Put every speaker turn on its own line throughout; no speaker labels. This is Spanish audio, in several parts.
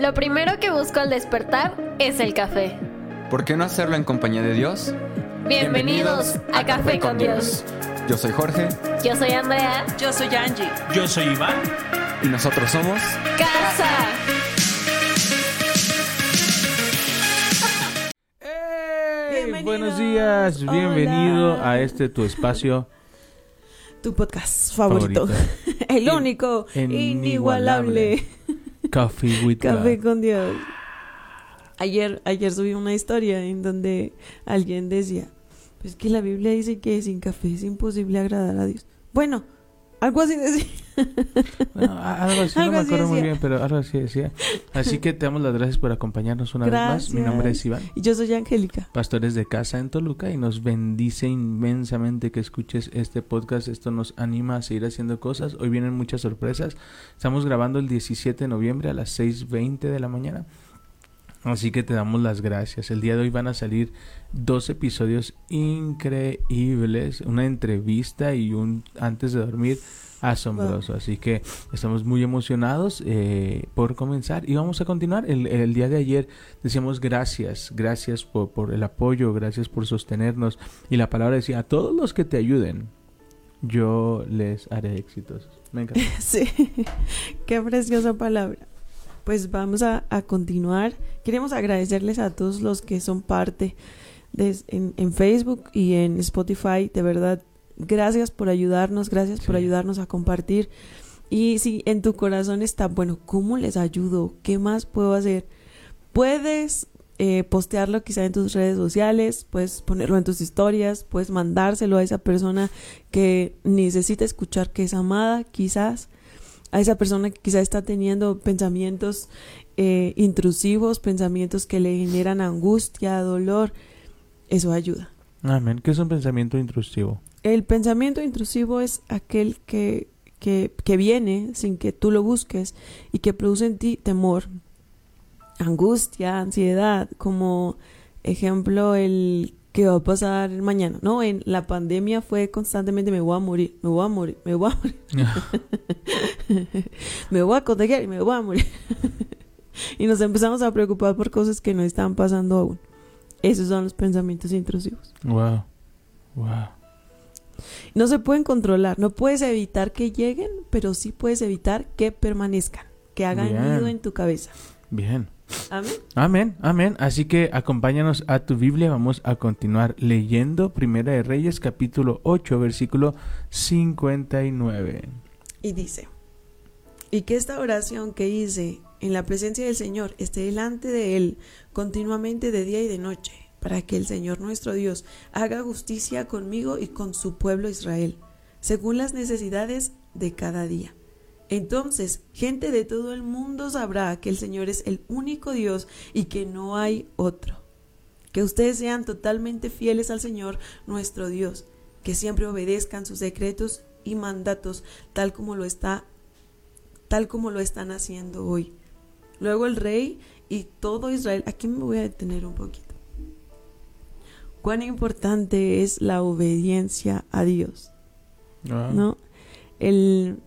Lo primero que busco al despertar es el café.
¿Por qué no hacerlo en compañía de Dios?
Bienvenidos, a, Café, con Dios.
Yo soy Jorge
Yo soy Andrea.
Yo soy Angie.
Yo soy Iván.
y nosotros somos
Casa.
¡Hey! Buenos días, bienvenido a este tu espacio
Tu podcast favorito.
favorito,
El único,
inigualable.
inigualable.
Coffee with
Café
God.
con Dios. Ayer, ayer subí una historia en donde alguien decía, pues que la Biblia dice que sin café es imposible agradar a Dios. Bueno, algo así decía.
Bueno, algo así,
Algo
no me acuerdo muy bien, pero algo así decía. Así que te damos las gracias por acompañarnos una vez más. Mi nombre es Iván,
Y yo soy Angélica.
pastores de casa en Toluca, y nos bendice inmensamente que escuches este podcast. Esto nos anima a seguir haciendo cosas. Hoy vienen muchas sorpresas. Estamos grabando el 17 de noviembre a las 6.20 de la mañana. Así que te damos las gracias. El día de hoy van a salir dos episodios increíbles, una entrevista y un antes de dormir asombroso. Así que estamos muy emocionados eh, por comenzar y vamos a continuar. El, el día de ayer decíamos gracias, gracias por, por el apoyo, gracias por sostenernos y la palabra decía a todos los que te ayuden. Yo les haré exitosos. Me encanta.
Sí, qué preciosa palabra. Pues vamos a, a continuar. Queremos agradecerles a todos los que son parte de, en, en Facebook y en Spotify. De verdad, gracias por ayudarnos, gracias por ayudarnos a compartir. Y si en tu corazón está, bueno, ¿cómo les ayudo? ¿Qué más puedo hacer? Puedes eh, postearlo quizá en tus redes sociales, puedes ponerlo en tus historias, puedes mandárselo a esa persona que necesita escuchar que es amada, quizás a esa persona que quizás está teniendo pensamientos eh, intrusivos, pensamientos que le generan angustia, dolor, eso ayuda.
Amén. ¿Qué es un pensamiento intrusivo?
El pensamiento intrusivo es aquel que, que, que viene sin que tú lo busques y que produce en ti temor, angustia, ansiedad, como ejemplo el que va a pasar mañana, ¿no? En la pandemia fue constantemente me voy a morir, me voy a morir, me voy a morir, me voy a contagiar y me voy a morir. y nos empezamos a preocupar por cosas que no están pasando aún. Esos son los pensamientos intrusivos.
wow. Wow.
No se pueden controlar, no puedes evitar que lleguen, pero sí puedes evitar que permanezcan, que hagan
Bien.
nido en tu cabeza.
Bien.
Amén.
Amén, amén. Así que acompáñanos a tu Biblia. Vamos a continuar leyendo Primera de Reyes, capítulo 8, versículo 59.
Y dice, y que esta oración que hice en la presencia del Señor esté delante de Él continuamente de día y de noche, para que el Señor nuestro Dios haga justicia conmigo y con su pueblo Israel, según las necesidades de cada día. Entonces, gente de todo el mundo sabrá que el Señor es el único Dios y que no hay otro. Que ustedes sean totalmente fieles al Señor nuestro Dios, que siempre obedezcan sus secretos y mandatos tal como lo está tal como lo están haciendo hoy. Luego el rey y todo Israel, aquí me voy a detener un poquito. Cuán importante es la obediencia a Dios.
Wow.
¿no? El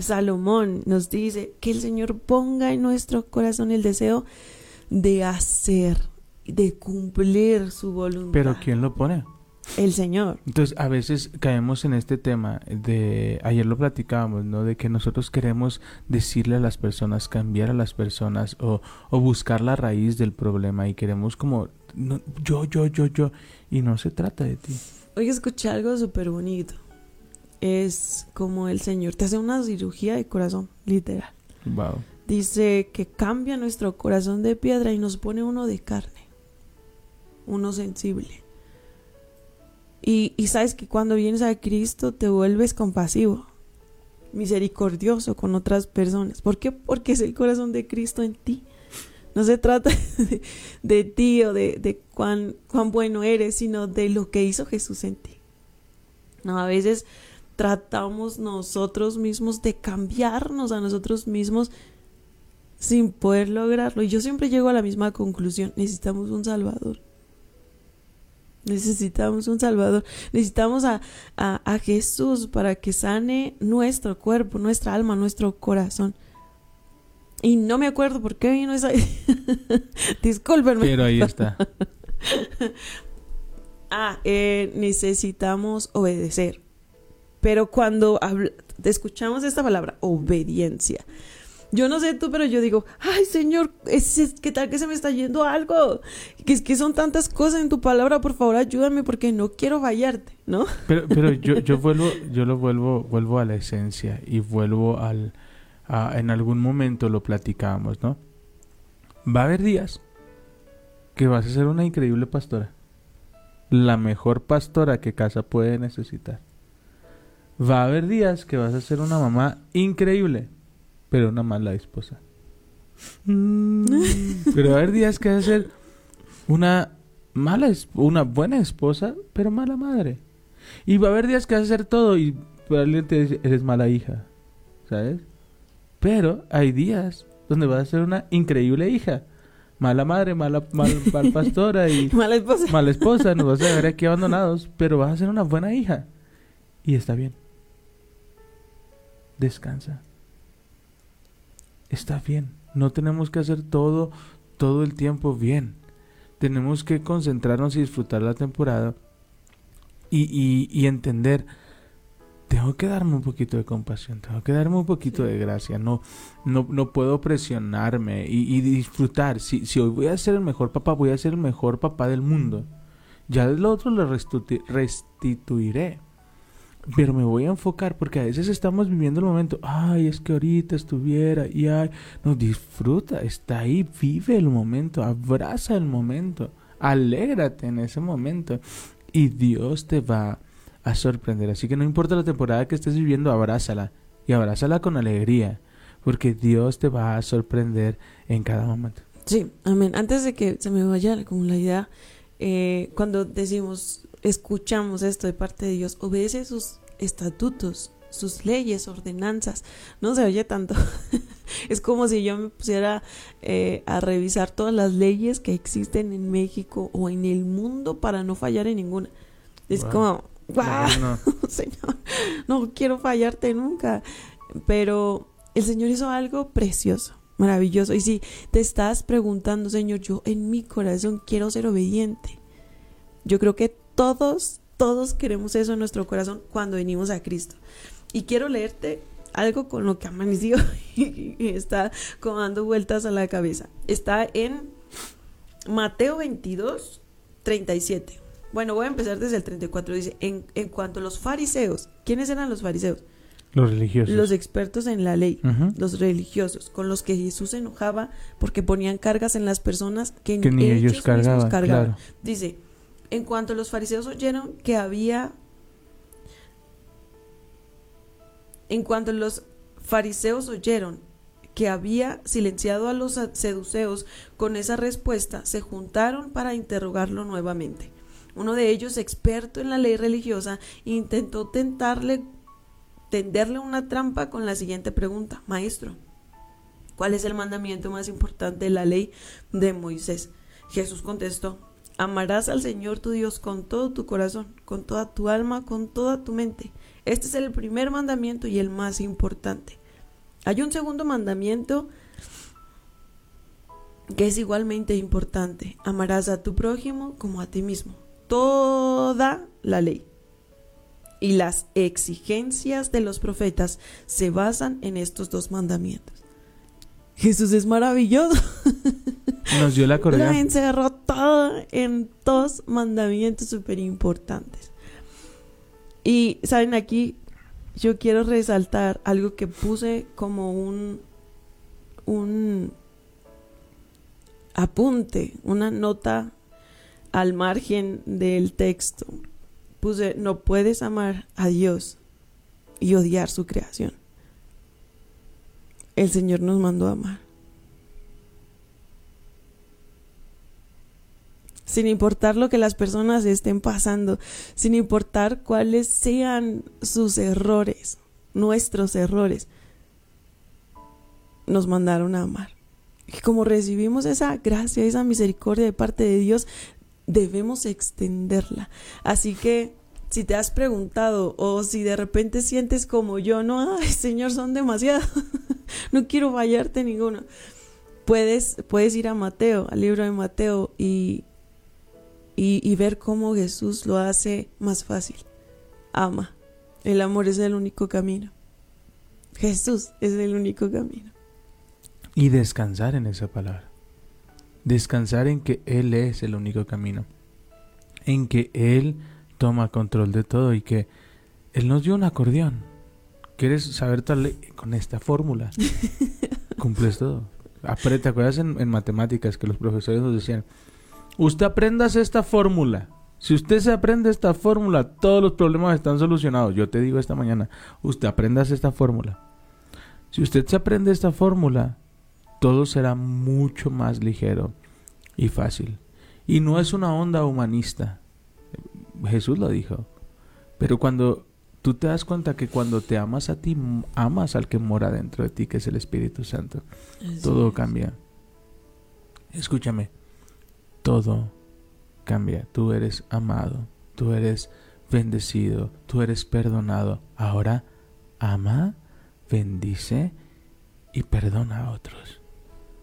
Salomón nos dice que el Señor ponga en nuestro corazón el deseo de hacer, de cumplir su voluntad.
Pero ¿quién lo pone?
El Señor.
Entonces, a veces caemos en este tema de, ayer lo platicábamos, ¿no? De que nosotros queremos decirle a las personas, cambiar a las personas o, o buscar la raíz del problema y queremos como, no, yo, yo, yo, yo, y no se trata de ti.
Hoy escuché algo súper bonito. Es como el Señor te hace una cirugía de corazón, literal.
Wow.
Dice que cambia nuestro corazón de piedra y nos pone uno de carne, uno sensible. Y, y sabes que cuando vienes a Cristo te vuelves compasivo, misericordioso con otras personas. ¿Por qué? Porque es el corazón de Cristo en ti. No se trata de, de ti o de, de cuán, cuán bueno eres, sino de lo que hizo Jesús en ti. No, a veces tratamos nosotros mismos de cambiarnos a nosotros mismos sin poder lograrlo. Y yo siempre llego a la misma conclusión, necesitamos un Salvador. Necesitamos un Salvador. Necesitamos a, a, a Jesús para que sane nuestro cuerpo, nuestra alma, nuestro corazón. Y no me acuerdo por qué vino esa. Discúlpenme.
Pero ahí está.
Ah, eh, necesitamos obedecer. Pero cuando escuchamos esta palabra, obediencia, yo no sé tú, pero yo digo, ay Señor, es, es- ¿qué tal que se me está yendo algo? Que es que son tantas cosas en tu palabra, por favor ayúdame porque no quiero fallarte, ¿no?
Pero, pero yo, yo vuelvo, yo lo vuelvo, vuelvo a la esencia y vuelvo al, a- en algún momento lo platicábamos, ¿no? Va a haber días que vas a ser una increíble pastora, la mejor pastora que casa puede necesitar. Va a haber días que vas a ser una mamá increíble, pero una mala esposa. Mm, pero va a haber días que vas a ser una mala, una buena esposa, pero mala madre. Y va a haber días que vas a hacer todo y alguien te dice, eres mala hija, ¿sabes? Pero hay días donde vas a ser una increíble hija. Mala madre, mala mal, mal pastora y
Mala esposa.
mala esposa, nos vas a ver aquí abandonados, pero vas a ser una buena hija. Y está bien. Descansa. Está bien. No tenemos que hacer todo, todo el tiempo bien. Tenemos que concentrarnos y disfrutar la temporada y, y, y entender, tengo que darme un poquito de compasión, tengo que darme un poquito
Sí.
de gracia, no, no, no puedo presionarme y, y disfrutar. Si, si hoy voy a ser el mejor papá, voy a ser el mejor papá del mundo. Ya lo otro lo restuti- restituiré. Pero me voy a enfocar porque a veces estamos viviendo el momento, ay, es que ahorita estuviera y ay, no disfruta, está ahí, vive el momento, abraza el momento, alégrate en ese momento y Dios te va a sorprender. Así que no importa la temporada que estés viviendo, abrázala y abrázala con alegría, porque Dios te va a sorprender en cada momento.
Sí, amén. Antes de que se me vaya la idea, eh, cuando decimos, escuchamos esto de parte de Dios, obedece sus estatutos, sus leyes, ordenanzas. No se oye tanto. es como si yo me pusiera eh, a revisar todas las leyes que existen en México o en el mundo para no fallar en ninguna. Es
Wow.
como, ¡guau!
No,
Señor, no quiero fallarte nunca. Pero el Señor hizo algo precioso, maravilloso. Y si te estás preguntando, Señor, yo en mi corazón quiero ser obediente. Yo creo que todos, todos queremos eso en nuestro corazón cuando venimos a Cristo. Y quiero leerte algo con lo que amaneció y está como dando vueltas a la cabeza. Está en Mateo 22, 37. Bueno, voy a empezar desde el 34. Dice, en, en cuanto a los fariseos, ¿quiénes eran los fariseos?
los religiosos.
Los expertos en la ley, los religiosos, con los que Jesús se enojaba porque ponían cargas en las personas que,
que ni ellos, cargaban, claro.
Dice, en cuanto los fariseos oyeron que había... En cuanto los fariseos oyeron que había silenciado a los seduceos con esa respuesta, se juntaron para interrogarlo nuevamente. Uno de ellos, experto en la ley religiosa, intentó tentarle, tenderle una trampa con la siguiente pregunta, Maestro, ¿cuál es el mandamiento más importante de la ley de Moisés? Jesús contestó, amarás al Señor tu Dios con todo tu corazón, con toda tu alma, con toda tu mente. Este es el primer mandamiento y el más importante. Hay un segundo mandamiento que es igualmente importante. Amarás a tu prójimo como a ti mismo. Toda la ley y las exigencias de los profetas se basan en estos dos mandamientos. Jesús es maravilloso.
Nos dio la
Lo
correa.
encerró todo en dos mandamientos súper importantes. Y, ¿saben? Aquí yo quiero resaltar algo que puse como un, un apunte, una nota al margen del texto. Puse, no puedes amar a Dios y odiar su creación. El Señor nos mandó a amar. Sin importar lo que las personas estén pasando, sin importar cuáles sean sus errores, nuestros errores, nos mandaron a amar. Y como recibimos esa gracia, esa misericordia de parte de Dios, debemos extenderla. Así que si te has preguntado o si de repente sientes como yo, no, ay Señor, son demasiados. no quiero fallarte ninguno. Puedes, puedes ir a Mateo, al libro de Mateo, y, y, y ver cómo Jesús lo hace más fácil. Ama. El amor es el único camino. Jesús es el único camino.
Y descansar en esa palabra. Descansar en que Él es el único camino. En que Él toma control de todo y que Él nos dio un acordeón. ¿Quieres saber tal con esta fórmula? Cumples todo. Apre- ¿Te acuerdas en, en matemáticas que los profesores nos decían? Usted aprendas esta fórmula. Si usted se aprende esta fórmula, todos los problemas están solucionados. Yo te digo esta mañana, usted aprendas esta fórmula. Si usted se aprende esta fórmula, todo será mucho más ligero y fácil. Y no es una onda humanista. Jesús lo dijo. Pero cuando tú te das cuenta que cuando te amas a ti, amas al que mora dentro de ti, que es el Espíritu Santo, todo cambia. Escúchame, todo cambia. Tú eres amado, tú eres bendecido, tú eres perdonado. Ahora ama, bendice y perdona a otros.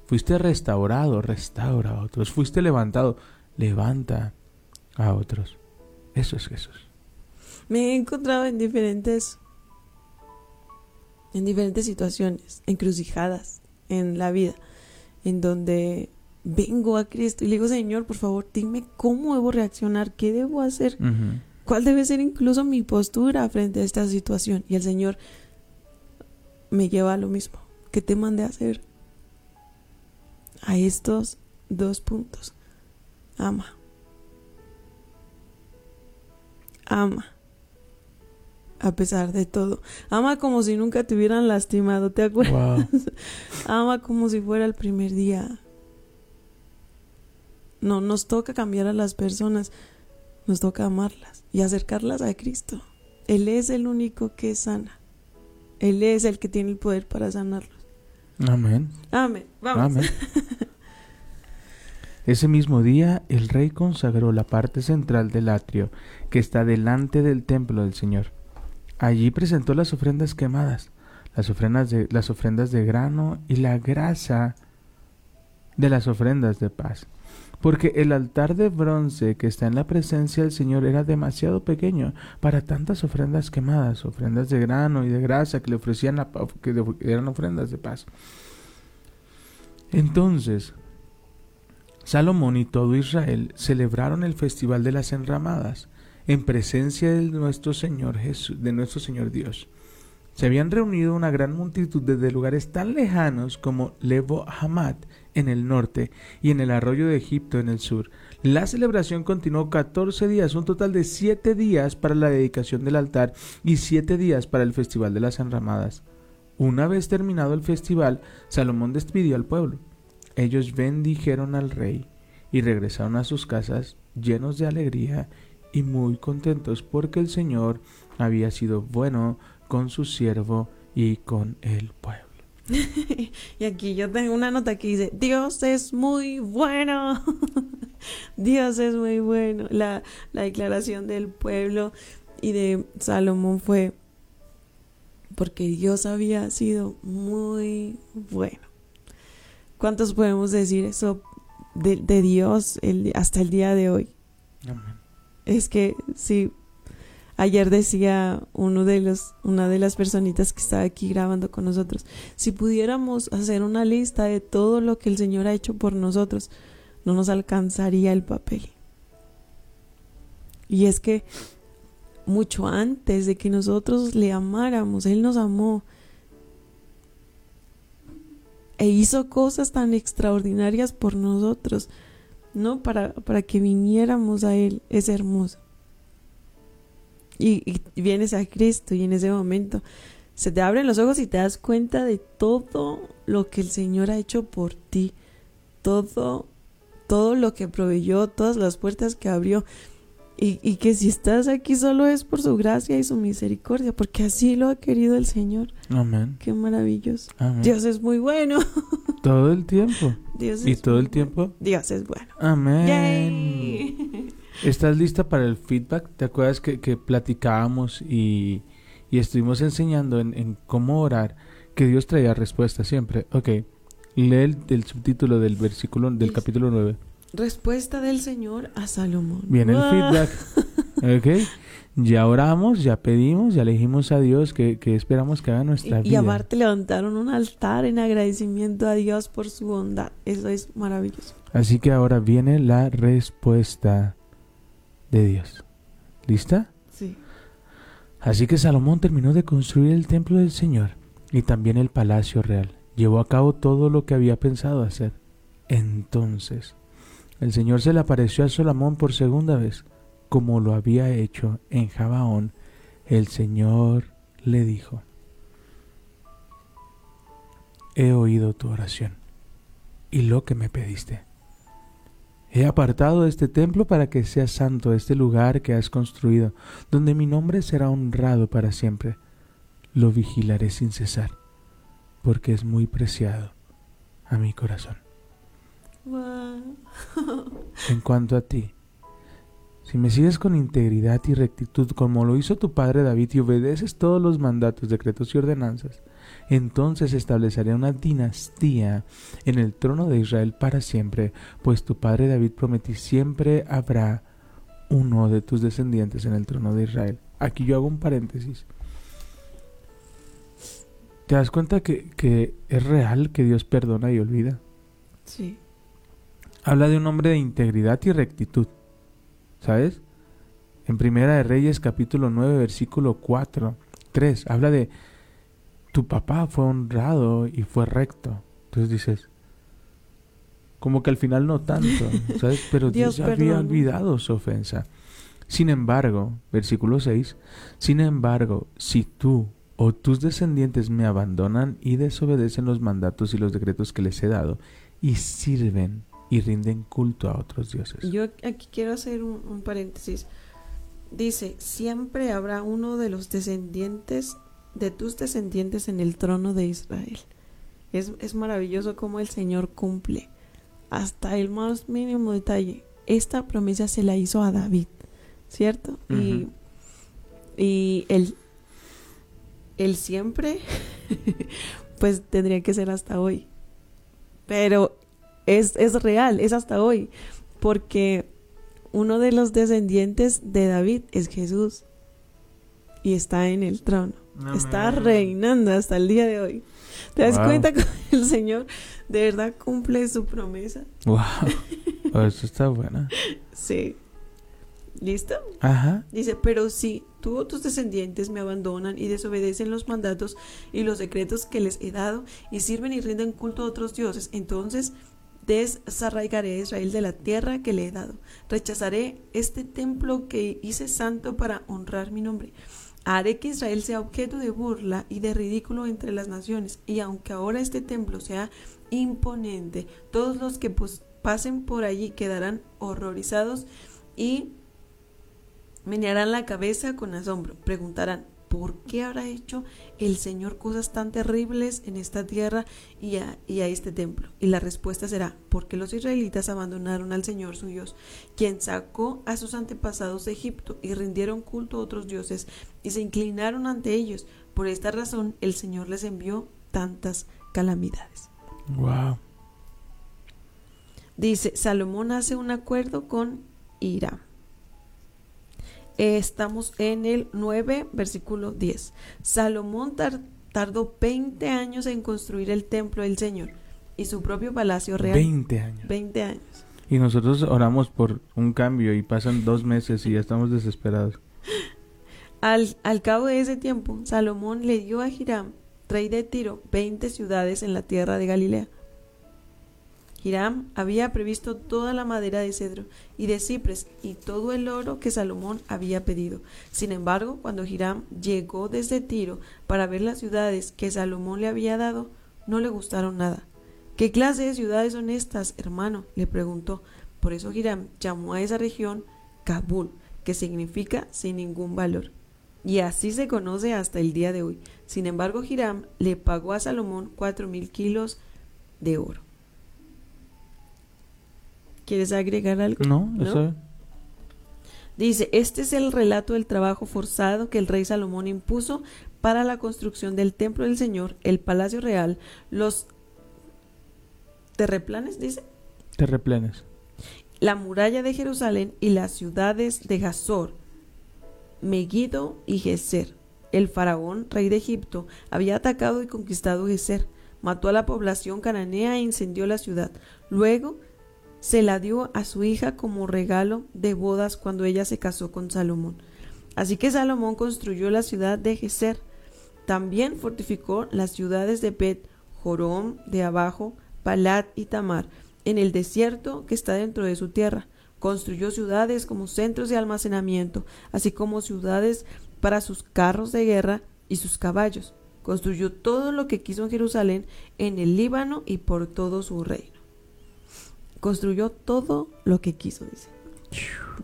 Fuiste restaurado, restaura a otros. Fuiste levantado, levanta a otros. Eso es Jesús.
Me he encontrado en diferentes en diferentes situaciones, encrucijadas en la vida, en donde vengo a Cristo y le digo, Señor, por favor, dime cómo debo reaccionar, qué debo hacer, cuál debe ser incluso mi postura frente a esta situación. Y el Señor me lleva a lo mismo. ¿Qué te mandé a hacer? A estos dos puntos. Ama. Ama. A pesar de todo. Ama como si nunca te hubieran lastimado, ¿te acuerdas?
Wow.
Ama como si fuera el primer día. No, nos toca cambiar a las personas, nos toca amarlas y acercarlas a Cristo. Él es el único que sana. Él es el que tiene el poder para sanarlos.
Amén.
Amén. Vamos.
Amén. Ese mismo día el rey consagró la parte central del atrio que está delante del templo del Señor. Allí presentó las ofrendas quemadas, las ofrendas de, las ofrendas de grano y la grasa de las ofrendas de paz. Porque el altar de bronce que está en la presencia del Señor era demasiado pequeño para tantas ofrendas quemadas, ofrendas de grano y de grasa que le ofrecían la que eran ofrendas de paz. Entonces, Salomón y todo Israel celebraron el festival de las enramadas en presencia de nuestro Señor Jesús, de nuestro Señor Dios. Se habían reunido una gran multitud desde lugares tan lejanos como Hamad en el norte y en el arroyo de Egipto en el sur. La celebración continuó 14 días, un total de 7 días para la dedicación del altar y 7 días para el festival de las enramadas. Una vez terminado el festival, Salomón despidió al pueblo. Ellos bendijeron al rey y regresaron a sus casas llenos de alegría y muy contentos porque el Señor había sido bueno con su siervo y con el pueblo.
Y aquí yo tengo una nota que dice, Dios es muy bueno. Dios es muy bueno. La, la declaración del pueblo y de Salomón fue porque Dios había sido muy bueno. ¿Cuántos podemos decir eso de, de Dios el- hasta el día de hoy?
Amén.
Es que sí, ayer decía uno de los, una de las personitas que estaba aquí grabando con nosotros, si pudiéramos hacer una lista de todo lo que el Señor ha hecho por nosotros, no nos alcanzaría el papel. Y es que mucho antes de que nosotros le amáramos, Él nos amó e hizo cosas tan extraordinarias por nosotros. ¿no? Para, para que viniéramos a Él, es hermoso. Y, y vienes a Cristo y en ese momento se te abren los ojos y te das cuenta de todo lo que el Señor ha hecho por ti, todo, todo lo que proveyó, todas las puertas que abrió. Y, y que si estás aquí solo es por su gracia y su misericordia, porque así lo ha querido el Señor.
Amén.
Qué maravilloso.
Amén.
Dios es muy bueno.
Todo el tiempo.
Dios
¿Y
es
todo el tiempo?
Dios es bueno.
Amén.
Yay.
¿Estás lista para el feedback? ¿Te acuerdas que, que platicábamos y, y estuvimos enseñando en, en cómo orar? que Dios traía respuesta siempre. Ok, lee el, el subtítulo del versículo del capítulo 9.
Respuesta del Señor a Salomón.
Viene el
Ah.
feedback. Ok, ya oramos, ya pedimos, ya le dijimos a Dios que, que esperamos que haga nuestra
Y, y
vida.
aparte levantaron un altar en agradecimiento a Dios por su bondad. Eso es maravilloso.
Así que ahora viene la respuesta de Dios. ¿Lista?
Sí.
Así que Salomón terminó de construir el templo del Señor y también el palacio real. Llevó a cabo todo lo que había pensado hacer. Entonces, el Señor se le apareció a Salomón por segunda vez, como lo había hecho en Jabaón. El Señor le dijo, He oído tu oración y lo que me pediste. He apartado este templo para que sea santo este lugar que has construido donde mi nombre será honrado para siempre. Lo vigilaré sin cesar, porque es muy preciado a mi corazón.
Wow.
En cuanto a ti, si me sigues con integridad y rectitud como lo hizo tu padre David y obedeces todos los mandatos, decretos y ordenanzas, entonces estableceré una dinastía en el trono de Israel para siempre, pues tu padre David prometí siempre habrá uno de tus descendientes en el trono de Israel. Aquí yo hago un paréntesis. ¿Te das cuenta que, que es real que Dios perdona y olvida?
Sí.
habla de un hombre de integridad y rectitud. ¿Sabes? En Primera de Reyes capítulo 9 versículo 4, 3, habla de tu papá fue honrado y fue recto. Entonces dices, como que al final no tanto, ¿sabes? Pero Dios,
Dios
había olvidado su ofensa. Sin embargo, versículo 6, sin embargo, si tú o tus descendientes me abandonan y desobedecen los mandatos y los decretos que les he dado, y sirven y rinden culto a otros dioses.
Yo aquí quiero hacer un, un paréntesis. Dice, siempre habrá uno de los descendientes, de tus descendientes en el trono de Israel. Es, es maravilloso cómo el Señor cumple hasta el más mínimo detalle. Esta promesa se la hizo a David, ¿cierto? Y, y él, él siempre, pues tendría que ser hasta hoy. Pero es, es real, es hasta hoy. Porque uno de los descendientes de David es Jesús. Y está en el trono. Está reinando hasta el día de hoy. ¿Te das
Wow.
cuenta que el Señor de verdad cumple su promesa?
Wow. Eso está buena.
Sí. ¿Listo?
Ajá.
Dice, pero si tú o tus descendientes me abandonan y desobedecen los mandatos y los decretos que les he dado y sirven y rinden culto a otros dioses, entonces desarraigaré a Israel de la tierra que le he dado. Rechazaré este templo que hice santo para honrar mi nombre. Haré que Israel sea objeto de burla y de ridículo entre las naciones, y aunque ahora este templo sea imponente, todos los que pasen por allí quedarán horrorizados y menearán la cabeza con asombro. Preguntarán, ¿por qué habrá hecho el Señor cosas tan terribles en esta tierra y a, y a este templo? Y la respuesta será, porque los israelitas abandonaron al Señor su Dios, quien sacó a sus antepasados de Egipto y rindieron culto a otros dioses y se inclinaron ante ellos. Por esta razón el Señor les envió tantas calamidades.
Wow.
Dice, Salomón hace un acuerdo con Hiram. Eh, Estamos en el 9, versículo 10. Salomón tar- tardó 20 años en construir el templo del Señor y su propio palacio real.
20 años.
20 años.
Y nosotros oramos por un cambio y pasan dos meses y ya estamos desesperados.
Al, al cabo de ese tiempo, Salomón le dio a Hiram, rey de Tiro, 20 ciudades en la tierra de Galilea. Hiram había previsto toda la madera de cedro y de cipres y todo el oro que Salomón había pedido. Sin embargo, cuando Hiram llegó desde Tiro para ver las ciudades que Salomón le había dado, no le gustaron nada. ¿Qué clase de ciudades son estas, hermano? le preguntó. Por eso Hiram llamó a esa región Kabul, que significa sin ningún valor. Y así se conoce hasta el día de hoy. Sin embargo, Hiram le pagó a Salomón cuatro mil kilos de oro. ¿Quieres agregar algo?
¿No?
¿No?
¿Eso?
Dice, este es el relato del trabajo forzado que el rey Salomón impuso para la construcción del templo del Señor, el palacio real, los terreplanes, dice,
Terreplenes.
la muralla de Jerusalén y las ciudades de Gazor, Megiddo y Geser. El faraón, rey de Egipto, había atacado y conquistado Geser, mató a la población cananea e incendió la ciudad. Luego se la dio a su hija como regalo de bodas cuando ella se casó con Salomón. Así que Salomón construyó la ciudad de Geser. También fortificó las ciudades de Bet, Jorom, de abajo, Palat y Tamar, en el desierto que está dentro de su tierra. Construyó ciudades como centros de almacenamiento, así como ciudades para sus carros de guerra y sus caballos. Construyó todo lo que quiso en Jerusalén, en el Líbano y por todo su reino. Construyó todo lo que quiso, dice.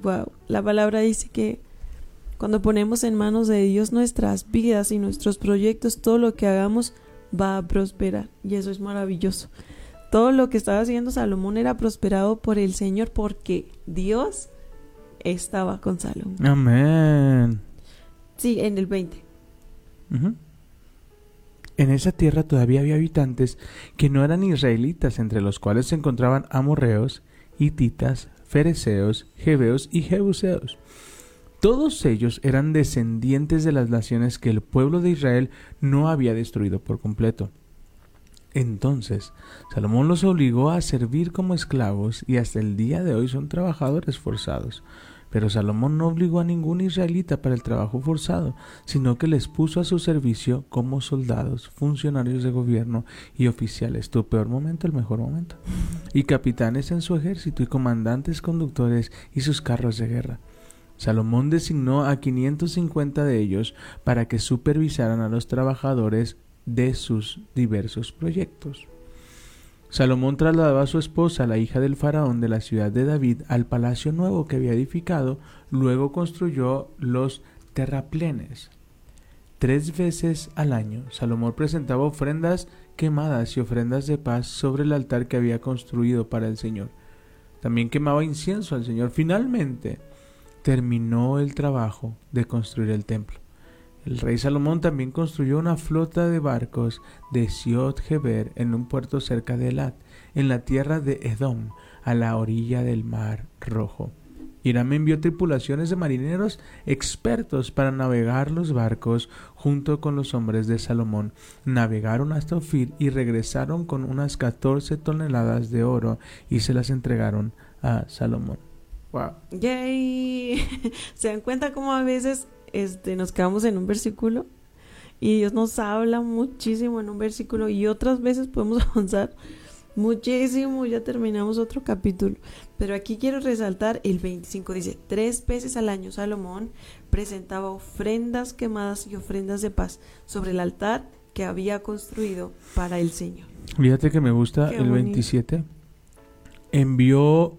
Wow. La palabra dice que cuando ponemos en manos de Dios nuestras vidas y nuestros proyectos, todo lo que hagamos va a prosperar. Y eso es maravilloso. Todo lo que estaba haciendo Salomón era prosperado por el Señor porque Dios estaba con Salomón.
Amén.
Sí, en el 20.
Ujú. En esa tierra todavía había habitantes que no eran israelitas, entre los cuales se encontraban amorreos, hititas, fereceos, jebeos y jebuseos. Todos ellos eran descendientes de las naciones que el pueblo de Israel no había destruido por completo. Entonces, Salomón los obligó a servir como esclavos y hasta el día de hoy son trabajadores forzados. Pero Salomón no obligó a ningún israelita para el trabajo forzado, sino que les puso a su servicio como soldados, funcionarios de gobierno y oficiales, tu peor momento, el mejor momento, y capitanes en su ejército y comandantes conductores y sus carros de guerra. Salomón designó a 550 de ellos para que supervisaran a los trabajadores de sus diversos proyectos. Salomón trasladó a su esposa, la hija del faraón de la ciudad de David, al palacio nuevo que había edificado, luego construyó los terraplenes. Tres veces al año, Salomón presentaba ofrendas quemadas y ofrendas de paz sobre el altar que había construido para el Señor. También quemaba incienso al Señor. Finalmente, terminó el trabajo de construir el templo. El rey Salomón también construyó una flota de barcos de Siot Geber en un puerto cerca de Elat, en la tierra de Edom, a la orilla del mar Rojo. Hiram envió tripulaciones de marineros expertos para navegar los barcos junto con los hombres de Salomón. Navegaron hasta Ofir y regresaron con unas 14 toneladas de oro y se las entregaron a Salomón. Wow.
Yay. ¿Se dan cuenta cómo a veces este, nos quedamos en un versículo y Dios nos habla muchísimo en un versículo y otras veces podemos avanzar muchísimo, ya terminamos otro capítulo. Pero aquí quiero resaltar el 25, dice, tres veces al año Salomón presentaba ofrendas quemadas y ofrendas de paz sobre el altar que había construido para el Señor.
Fíjate que me gusta
Qué
el
bonito.
27. Envió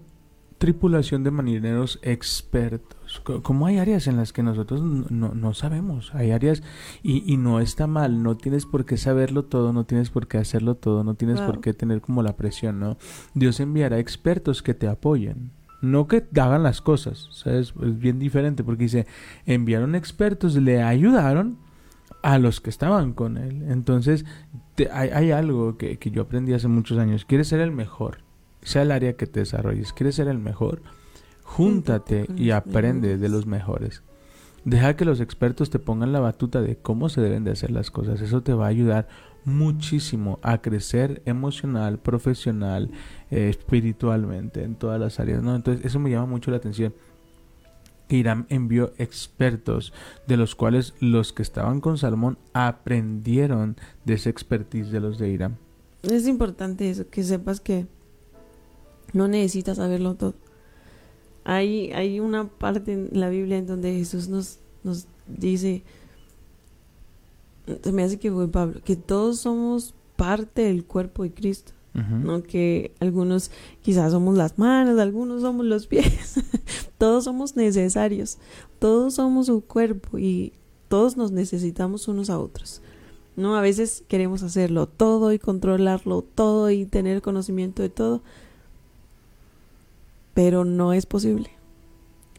tripulación de marineros expertos. Co- Como hay áreas en las que nosotros no, no- sabemos, hay áreas y, y no está mal, no tienes por qué saberlo todo, no tienes por qué hacerlo todo, no tienes por qué tener como la presión, ¿no? Dios enviará expertos que te apoyen. No que hagan las cosas, ¿sabes? Es bien diferente porque dice, enviaron expertos, le ayudaron a los que estaban con él. Entonces, te- hay, hay algo que, que yo aprendí hace muchos años. Quieres ser el mejor, sea el área que te desarrolles. Quieres ser el mejor, júntate y aprende de los mejores. Deja que los expertos te pongan la batuta de cómo se deben de hacer las cosas. Eso te va a ayudar muchísimo a crecer emocional, profesional, eh, espiritualmente, en todas las áreas. ¿no? Entonces, eso me llama mucho la atención. Que Irán envió expertos, de los cuales los que estaban con Salomón aprendieron de esa expertise de los de Irán.
Es importante eso, que sepas que no necesitas saberlo todo. Hay, hay una parte en la Biblia en donde Jesús nos, nos dice, se me hace que fue Pablo, que todos somos parte del cuerpo de Cristo. ¿no? Que algunos quizás somos las manos, algunos somos los pies, todos somos necesarios, todos somos un cuerpo y todos nos necesitamos unos a otros. ¿no? A veces queremos hacerlo todo y controlarlo todo y tener conocimiento de todo, pero no es posible.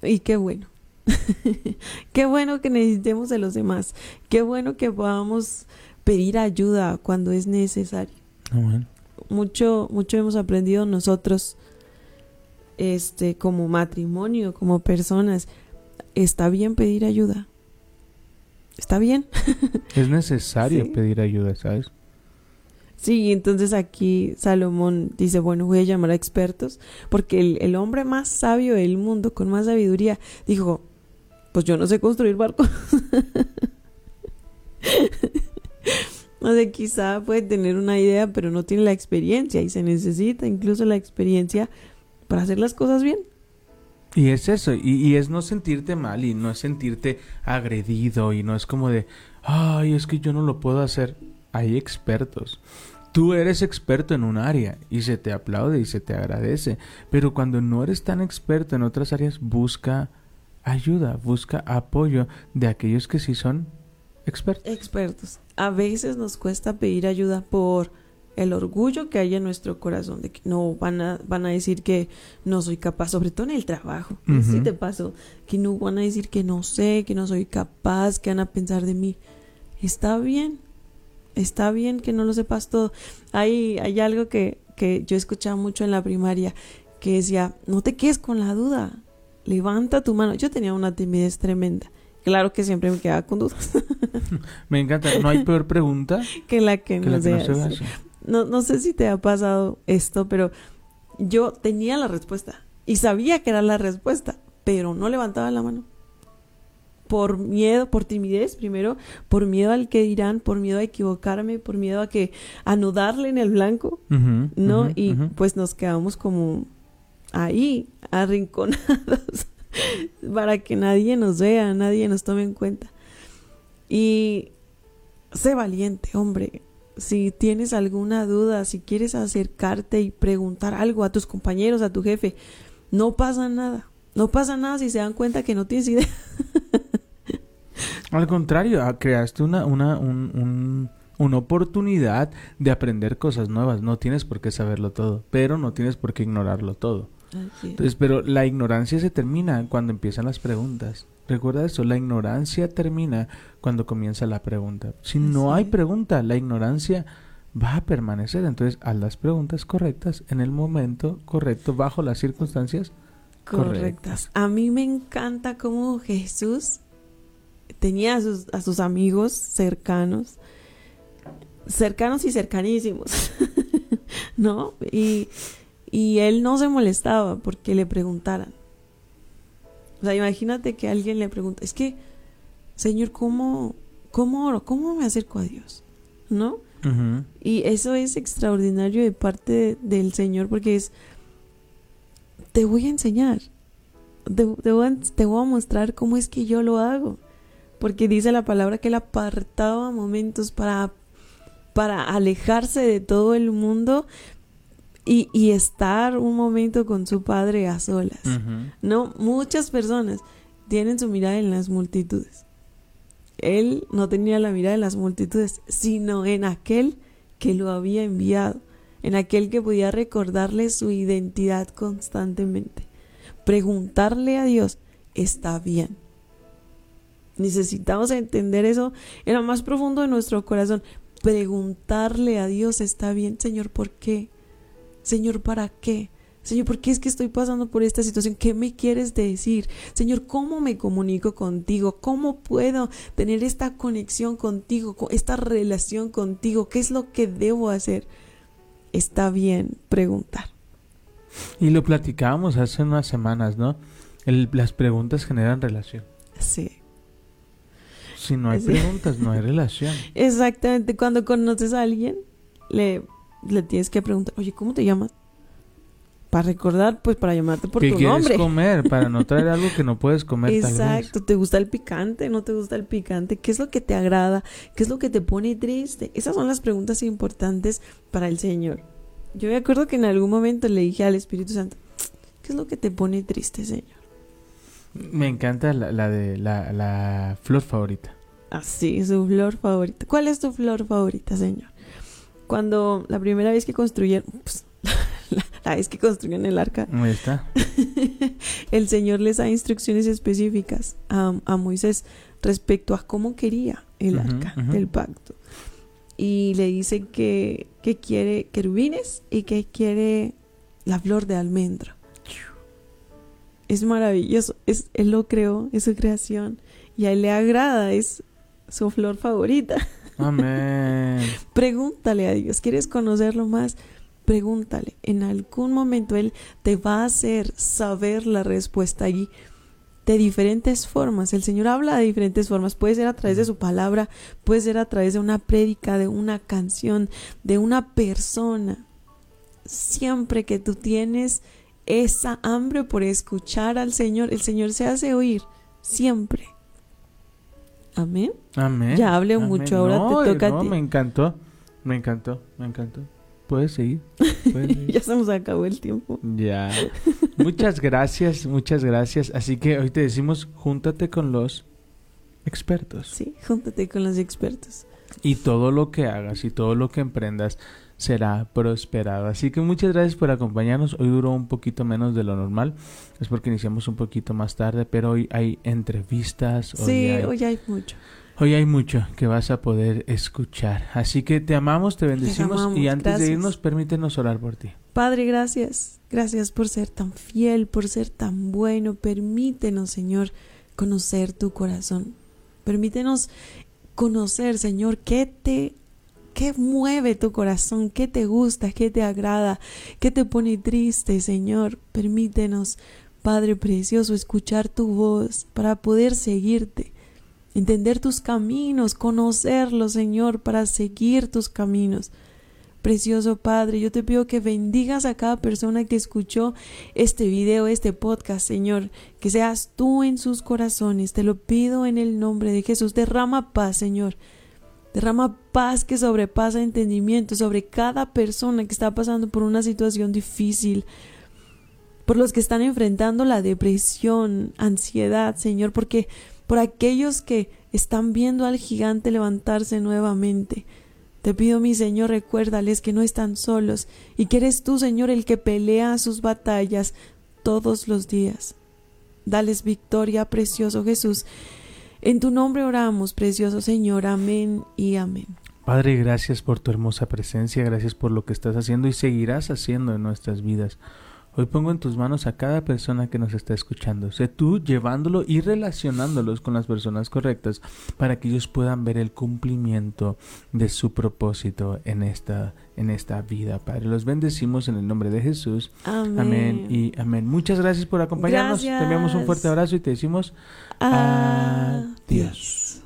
Y qué bueno, Qué bueno que necesitemos de los demás. Qué bueno que podamos pedir ayuda cuando es necesario.
Amén.
Mucho, mucho hemos aprendido nosotros, este, como matrimonio, como personas. Está bien pedir ayuda. Está bien.
Es necesario
Sí.
pedir ayuda, ¿sabes?
Sí, entonces aquí Salomón dice, bueno, voy a llamar a expertos, porque el, hombre más sabio del mundo, con más sabiduría, dijo, pues yo no sé construir barcos. o sea, quizá puede tener una idea, pero no tiene la experiencia y se necesita incluso la experiencia para hacer las cosas bien.
Y es eso, y, y es no sentirte mal y no es sentirte agredido y no es como de, ay, es que yo no lo puedo hacer. Hay expertos. Tú eres experto en un área y se te aplaude y se te agradece, pero cuando no eres tan experto en otras áreas, busca ayuda, busca apoyo de aquellos que sí son expertos.
Expertos. A veces nos cuesta pedir ayuda por el orgullo que hay en nuestro corazón, de que no van a, van a decir que no soy capaz, sobre todo en el trabajo. Si te pasó, que no van a decir que no sé, que no soy capaz, que van a pensar de mí. Está bien, está bien que no lo sepas todo. Hay, hay algo que, que yo escuchaba mucho en la primaria, que decía, no te quedes con la duda, levanta tu mano. Yo tenía una timidez tremenda. Claro que siempre me quedaba con dudas,
Me encanta, no hay peor pregunta
que la que,
que la
no
que no
se
se
hace.
hace.
No, no sé si te ha pasado esto, pero yo tenía la respuesta y sabía que era la respuesta, pero no levantaba la mano. Por miedo, por timidez primero, por miedo al que dirán, por miedo a equivocarme, por miedo a que a no darle en el blanco,
Ujú,
¿no?
ujú,
y
ujú.
pues nos quedamos como ahí, arrinconados, para que nadie nos vea, nadie nos tome en cuenta. Y sé valiente, hombre. Si tienes alguna duda, si quieres acercarte y preguntar algo a tus compañeros, a tu jefe, no pasa nada. No pasa nada si se dan cuenta que no tienes idea.
Al contrario, ah, creaste una, una, un- un- una oportunidad de aprender cosas nuevas. No tienes por qué saberlo todo, pero no tienes por qué ignorarlo todo. Entonces, pero la ignorancia se termina cuando empiezan las preguntas. Recuerda eso, la ignorancia termina cuando comienza la pregunta. Si no hay pregunta, la ignorancia va a permanecer. Entonces, haz las preguntas correctas en el momento correcto, bajo las circunstancias
correctas. A mí me encanta cómo Jesús tenía a sus, a sus amigos cercanos, cercanos y cercanísimos, ¿no? Y, y él no se molestaba porque le preguntaran. O sea, imagínate que alguien le pregunta, es que, Señor, ¿cómo, cómo oro? ¿Cómo me acerco a Dios? ¿No? Y eso es extraordinario de parte del Señor porque es, te voy a enseñar, te, te voy a, te voy a mostrar cómo es que yo lo hago. Porque dice la palabra que él apartaba momentos para, para alejarse de todo el mundo y, y estar un momento con su padre a solas. No, muchas personas tienen su mirada en las multitudes. Él no tenía la mirada en las multitudes, sino en aquel que lo había enviado, en aquel que podía recordarle su identidad constantemente. Preguntarle a Dios, está bien. Necesitamos entender eso en lo más profundo de nuestro corazón. Preguntarle a Dios, está bien, Señor, ¿por qué? Señor, ¿para qué? Señor, ¿por qué es que estoy pasando por esta situación? ¿Qué me quieres decir? Señor, ¿cómo me comunico contigo? ¿Cómo puedo tener esta conexión contigo, con esta relación contigo? ¿Qué es lo que debo hacer? Está bien preguntar.
Y lo platicábamos hace unas semanas, ¿no? El- las preguntas generan relación.
Sí.
Si no hay
Sí.
preguntas, no hay relación.
Exactamente. Cuando conoces a alguien, le, le tienes que preguntar, oye, ¿cómo te llamas? Para recordar, pues para llamarte por
¿Qué
tu
quieres
nombre.
comer? Para no traer algo que no puedes comer tal vez.
Exacto, ¿te gusta el picante? ¿No te gusta el picante? ¿Qué es lo que te agrada? ¿Qué es lo que te pone triste? Esas son las preguntas importantes para el Señor. Yo me acuerdo que en algún momento le dije al Espíritu Santo, ¿qué es lo que te pone triste, Señor?
Me encanta la, la de la, la flor favorita.
Así, su flor favorita. ¿Cuál es tu flor favorita, Señor? Cuando la primera vez que construyeron, pues, la, la vez que construyeron el arca,
Ahí está.
el Señor les da instrucciones específicas a, a Moisés respecto a cómo quería el arca del pacto. Y le dice que, que quiere querubines y que quiere la flor de almendra. Es maravilloso, es, él lo creó, es su creación y a él le agrada, es su flor favorita.
Amén.
Pregúntale a Dios, ¿quieres conocerlo más? Pregúntale. En algún momento Él te va a hacer saber la respuesta allí de diferentes formas. El Señor habla de diferentes formas. Puede ser a través de su palabra, puede ser a través de una prédica, de una canción, de una persona. Siempre que tú tienes esa hambre por escuchar al Señor, el Señor se hace oír. Siempre. Amén.
Amén.
Ya hablé
Amén.
mucho, ahora
No,
te toca a
no,
ti.
Me encantó. Me encantó. Me encantó. Puedes seguir. Puedes seguir.
ya se nos acabó el tiempo.
Ya. Muchas gracias, muchas gracias. Así que hoy te decimos, júntate con los expertos.
Sí, júntate con los expertos.
Y todo lo que hagas y todo lo que emprendas será prosperado. Así que muchas gracias por acompañarnos. Hoy duró un poquito menos de lo normal. Es porque iniciamos un poquito más tarde, pero hoy hay entrevistas. Hoy
sí,
hay,
hoy hay mucho.
hoy hay mucho que vas a poder escuchar. Así que te amamos, te bendecimos
amamos,
y antes
gracias.
de irnos, permítenos orar por ti.
Padre, gracias. Gracias por ser tan fiel, por ser tan bueno. Permítenos, Señor, conocer tu corazón. Permítenos conocer, Señor, qué te qué mueve tu corazón, qué te gusta, qué te agrada, qué te pone triste, Señor. Permítenos, Padre precioso, escuchar tu voz para poder seguirte, entender tus caminos, conocerlos, Señor, para seguir tus caminos. Precioso Padre, yo te pido que bendigas a cada persona que escuchó este video, este podcast, Señor, que seas tú en sus corazones. Te lo pido en el nombre de Jesús. Derrama paz, Señor. Derrama paz que sobrepasa entendimiento sobre cada persona que está pasando por una situación difícil, por los que están enfrentando la depresión, ansiedad, Señor, porque por aquellos que están viendo al gigante levantarse nuevamente. Te pido, mi Señor, recuérdales que no están solos y que eres tú, Señor, el que pelea sus batallas todos los días. Dales victoria, precioso Jesús. En tu nombre oramos, precioso Señor. Amén y amén.
Padre, gracias por tu hermosa presencia, gracias por lo que estás haciendo y seguirás haciendo en nuestras vidas. Hoy pongo en tus manos a cada persona que nos está escuchando. Sé tú llevándolo y relacionándolos con las personas correctas para que ellos puedan ver el cumplimiento de su propósito en esta, en esta vida. Padre, los bendecimos en el nombre de Jesús.
Amén.
Amén y amén. Muchas gracias por acompañarnos. Te enviamos un fuerte
Gracias.
abrazo y te decimos
Adiós.
adiós.